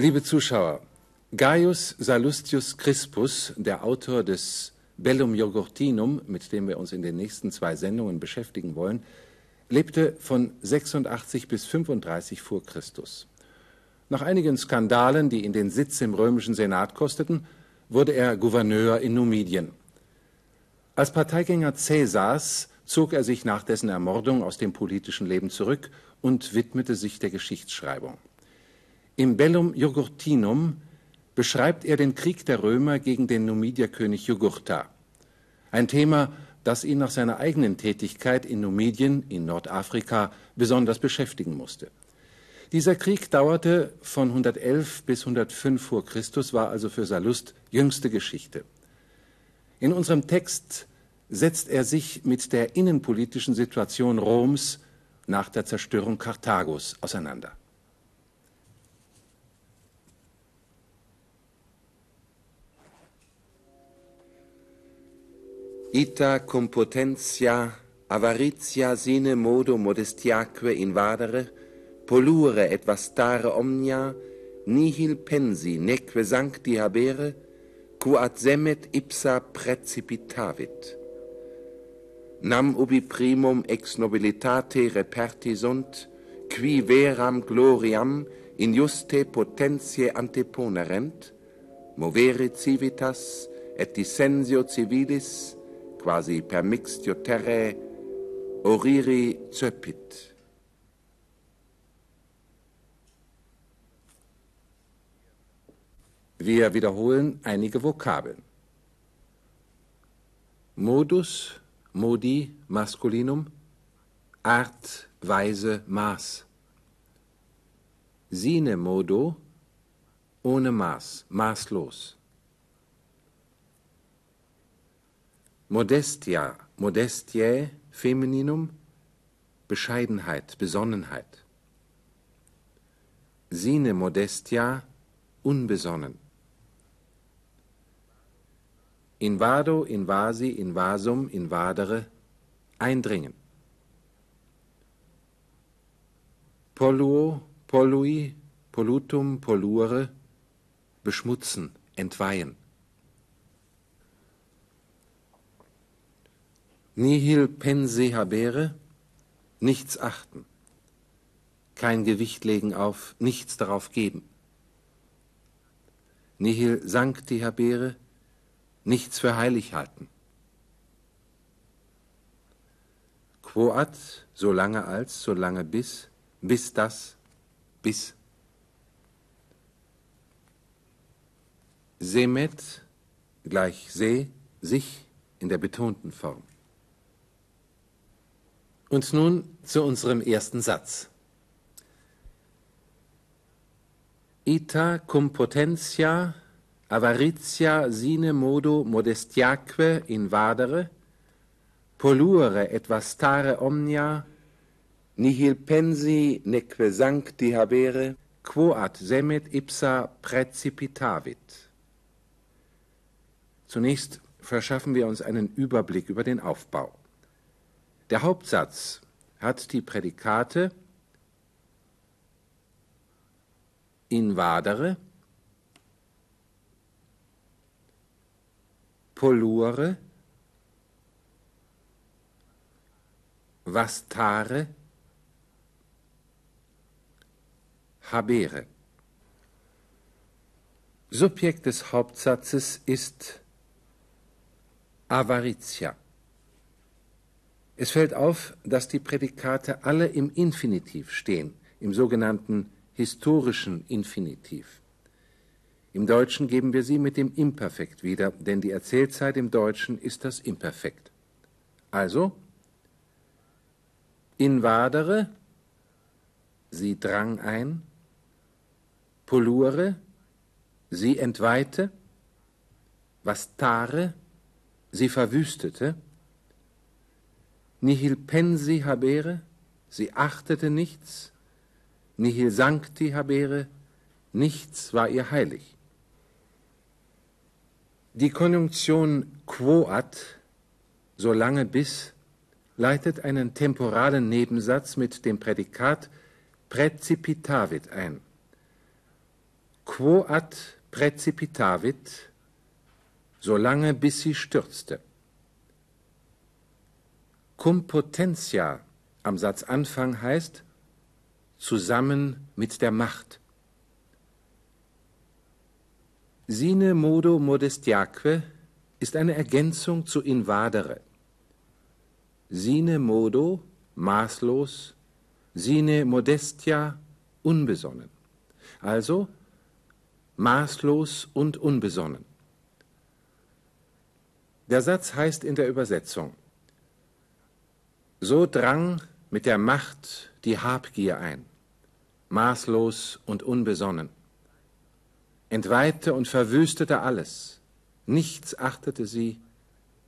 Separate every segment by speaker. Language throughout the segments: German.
Speaker 1: Liebe Zuschauer, Gaius Sallustius Crispus, der Autor des Bellum Jogurtinum, mit dem wir uns in den nächsten zwei Sendungen beschäftigen wollen, lebte von 86 bis 35 vor Christus. Nach einigen Skandalen, die ihn den Sitz im römischen Senat kosteten, wurde er Gouverneur in Numidien. Als Parteigänger Caesars zog er sich nach dessen Ermordung aus dem politischen Leben zurück und widmete sich der Geschichtsschreibung. Im Bellum Jugurtinum beschreibt er den Krieg der Römer gegen den Numidierkönig Jugurtha. Ein Thema, das ihn nach seiner eigenen Tätigkeit in Numidien in Nordafrika besonders beschäftigen musste. Dieser Krieg dauerte von 111 bis 105 vor Christus, war also für Sallust jüngste Geschichte. In unserem Text setzt er sich mit der innenpolitischen Situation Roms nach der Zerstörung Karthagos auseinander.
Speaker 2: ita cum potentia avaritia sine modo modestiaque invadere, polure et vastare omnia, nihil pensi neque sancti habere, quo semet ipsa precipitavit. Nam ubi primum ex nobilitate reperti sunt, qui veram gloriam in juste potentiae anteponerent, movere civitas et dissensio civilis, quasi per mixtio terre, oriri cepit.
Speaker 1: Wir wiederholen einige Vokabeln. Modus, Modi, Maskulinum, Art, Weise, Maß. Sine Modo, ohne Maß, maßlos. Modestia, Modestiae, Femininum, Bescheidenheit, Besonnenheit. Sine Modestia, unbesonnen. Invado, invasi, invasum, invadere, eindringen. Polluo, pollui, pollutum, polluere, beschmutzen, entweihen. Nihil pense habere, nichts achten, kein Gewicht legen auf, nichts darauf geben. Nihil sancti habere, nichts für heilig halten. Quoat, solange als, solange bis, bis das, bis. Semet gleich se, sich in der betonten Form. Und nun zu unserem ersten Satz. Ita cum potentia avaritia sine modo modestiaque invadere, polluere et vastare omnia, nihil pensi neque sancti habere, quoat semet ipsa precipitavit. Zunächst verschaffen wir uns einen Überblick über den Aufbau. Der Hauptsatz hat die Prädikate invadere, polluere, vastare, habere. Subjekt des Hauptsatzes ist avaritia. Es fällt auf, dass die Prädikate alle im Infinitiv stehen, im sogenannten historischen Infinitiv. Im Deutschen geben wir sie mit dem Imperfekt wieder, denn die Erzählzeit im Deutschen ist das Imperfekt. Also, invadere, sie drang ein, polluere, sie entweihte, vastare, sie verwüstete, nihil pensi habere, sie achtete nichts, nihil sancti habere, nichts war ihr heilig. Die Konjunktion quoat, solange bis, leitet einen temporalen Nebensatz mit dem Prädikat präcipitavit ein. quo ad precipitavit, solange bis sie stürzte. Cum potentia am Satzanfang heißt zusammen mit der Macht. Sine modo modestiaque ist eine Ergänzung zu invadere. Sine modo maßlos, sine modestia unbesonnen. Also maßlos und unbesonnen. Der Satz heißt in der Übersetzung, so drang mit der Macht die Habgier ein, maßlos und unbesonnen, entweihte und verwüstete alles, nichts achtete sie,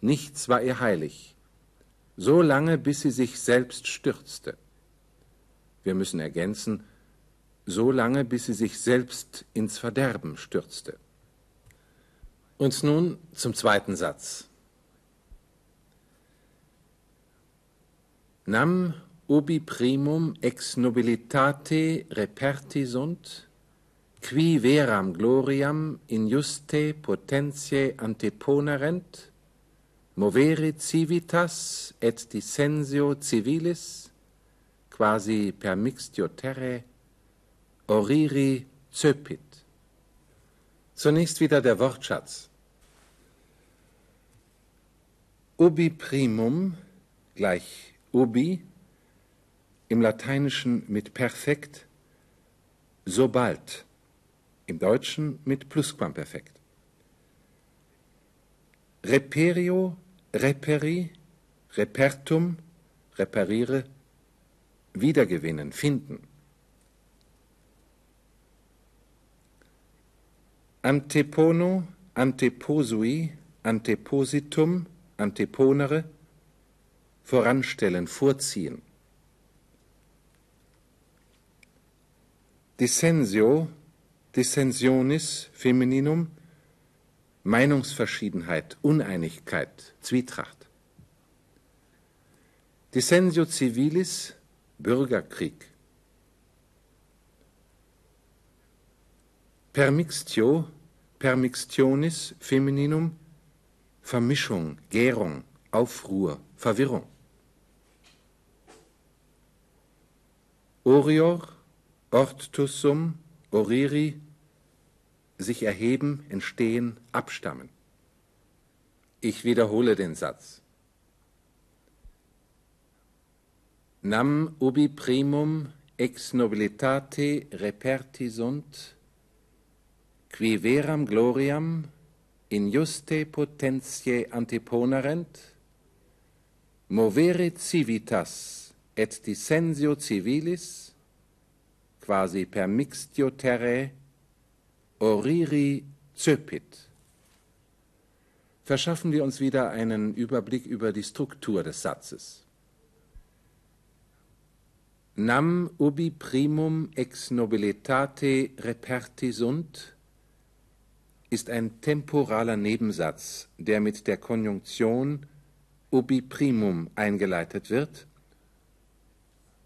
Speaker 1: nichts war ihr heilig, so lange bis sie sich selbst stürzte. Wir müssen ergänzen, so lange bis sie sich selbst ins Verderben stürzte. Und nun zum zweiten Satz. Nam ubi primum ex nobilitate reperti sunt, qui veram gloriam injuste potentiae anteponerent, movere civitas et dissensio civilis, quasi per mixtio terre, oriri zöpit. Zunächst wieder der Wortschatz. Ubi primum gleich ubi, im Lateinischen mit perfekt, sobald, im Deutschen mit Plusquamperfekt. Reperio, reperi, repertum, repariere, wiedergewinnen, finden. Antepono, anteposui, antepositum, anteponere, voranstellen, vorziehen. Dissensio, Dissensionis, Femininum, Meinungsverschiedenheit, Uneinigkeit, Zwietracht. Dissensio civilis, Bürgerkrieg. Permixtio, Permixtionis, Femininum, Vermischung, Gärung, Aufruhr, Verwirrung. Orior, Ortussum, Oriri, sich erheben, entstehen, abstammen. Ich wiederhole den Satz. Nam ubi primum ex nobilitate reperti sunt, qui veram gloriam in juste potentiae anteponerent, movere civitas et dissensio civilis, quasi per mixtio terrae, oriri zöpit. Verschaffen wir uns wieder einen Überblick über die Struktur des Satzes. Nam ubi primum ex nobilitate reperti sunt ist ein temporaler Nebensatz, der mit der Konjunktion ubi primum eingeleitet wird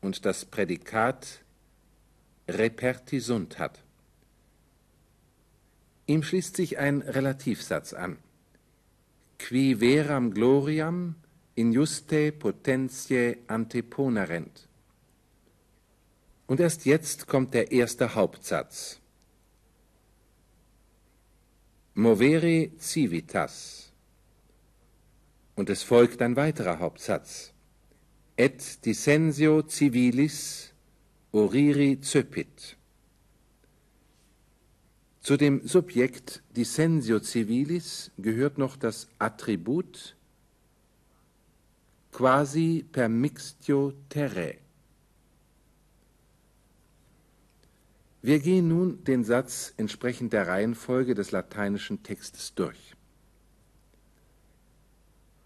Speaker 1: und das Prädikat repertisunt hat. Ihm schließt sich ein Relativsatz an. Qui veram gloriam injuste potentiae anteponerent. Und erst jetzt kommt der erste Hauptsatz. Movere civitas. Und es folgt ein weiterer Hauptsatz et dissensio civilis oriri zöpit. Zu dem Subjekt dissensio civilis gehört noch das Attribut quasi per mixtio terrae. Wir gehen nun den Satz entsprechend der Reihenfolge des lateinischen Textes durch.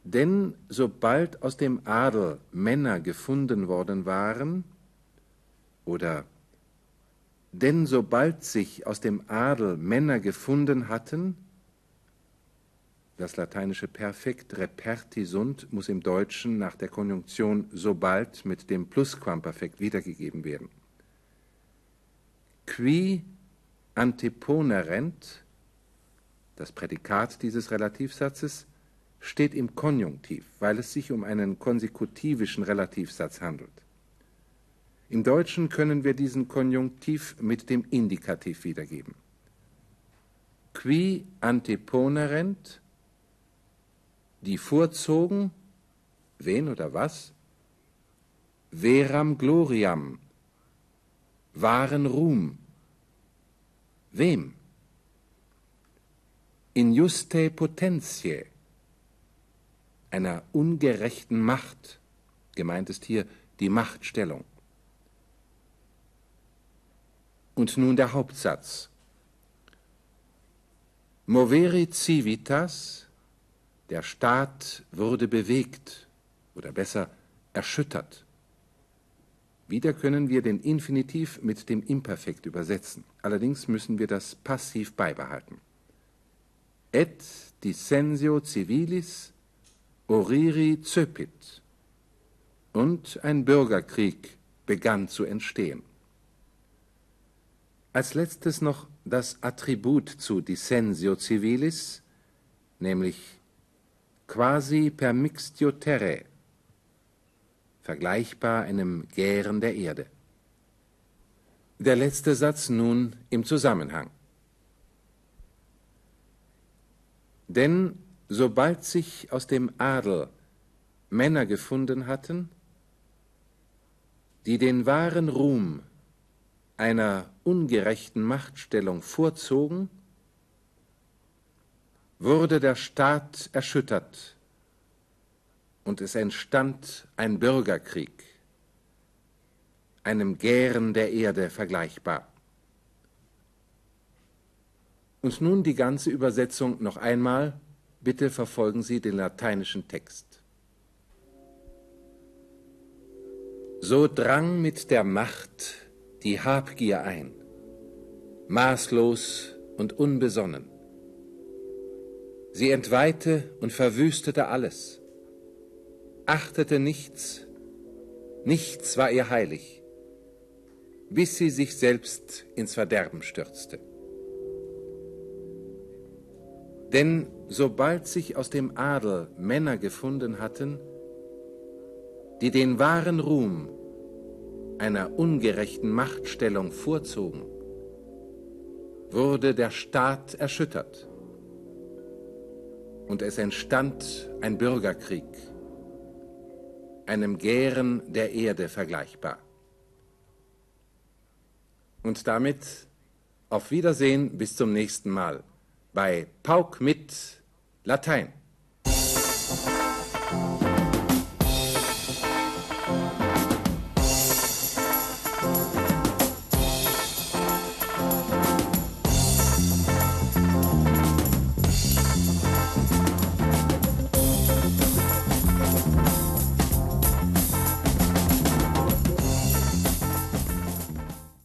Speaker 1: Denn sobald aus dem Adel Männer gefunden worden waren, oder denn sobald sich aus dem Adel Männer gefunden hatten, das lateinische Perfekt repertisunt muss im Deutschen nach der Konjunktion sobald mit dem Plusquamperfekt wiedergegeben werden. Qui anteponerent, das Prädikat dieses Relativsatzes, steht im Konjunktiv, weil es sich um einen konsekutivischen Relativsatz handelt. Im Deutschen können wir diesen Konjunktiv mit dem Indikativ wiedergeben. Qui anteponerent, die vorzogen, wen oder was? Veram gloriam, wahren Ruhm. Wem? In juste potentiae, einer ungerechten Macht, gemeint ist hier die Machtstellung. Und nun der Hauptsatz. Moveri civitas, der Staat wurde bewegt oder besser erschüttert. Wieder können wir den Infinitiv mit dem Imperfekt übersetzen. Allerdings müssen wir das Passiv beibehalten. Et dissensio civilis oriri zöpit. Und ein Bürgerkrieg begann zu entstehen. Als letztes noch das Attribut zu dissensio civilis, nämlich quasi permixtio terrae, vergleichbar einem Gären der Erde. Der letzte Satz nun im Zusammenhang. Denn sobald sich aus dem Adel Männer gefunden hatten, die den wahren Ruhm einer ungerechten Machtstellung vorzogen, wurde der Staat erschüttert und es entstand ein Bürgerkrieg, einem Gären der Erde vergleichbar. Und nun die ganze Übersetzung noch einmal. Bitte verfolgen Sie den lateinischen Text. So drang mit der Macht die Habgier ein, maßlos und unbesonnen. Sie entweihte und verwüstete alles, achtete nichts, nichts war ihr heilig, bis sie sich selbst ins Verderben stürzte. Denn sobald sich aus dem Adel Männer gefunden hatten, die den wahren Ruhm einer ungerechten Machtstellung vorzogen, wurde der Staat erschüttert und es entstand ein Bürgerkrieg, einem Gären der Erde vergleichbar. Und damit auf Wiedersehen bis zum nächsten Mal bei Pauk mit Latein.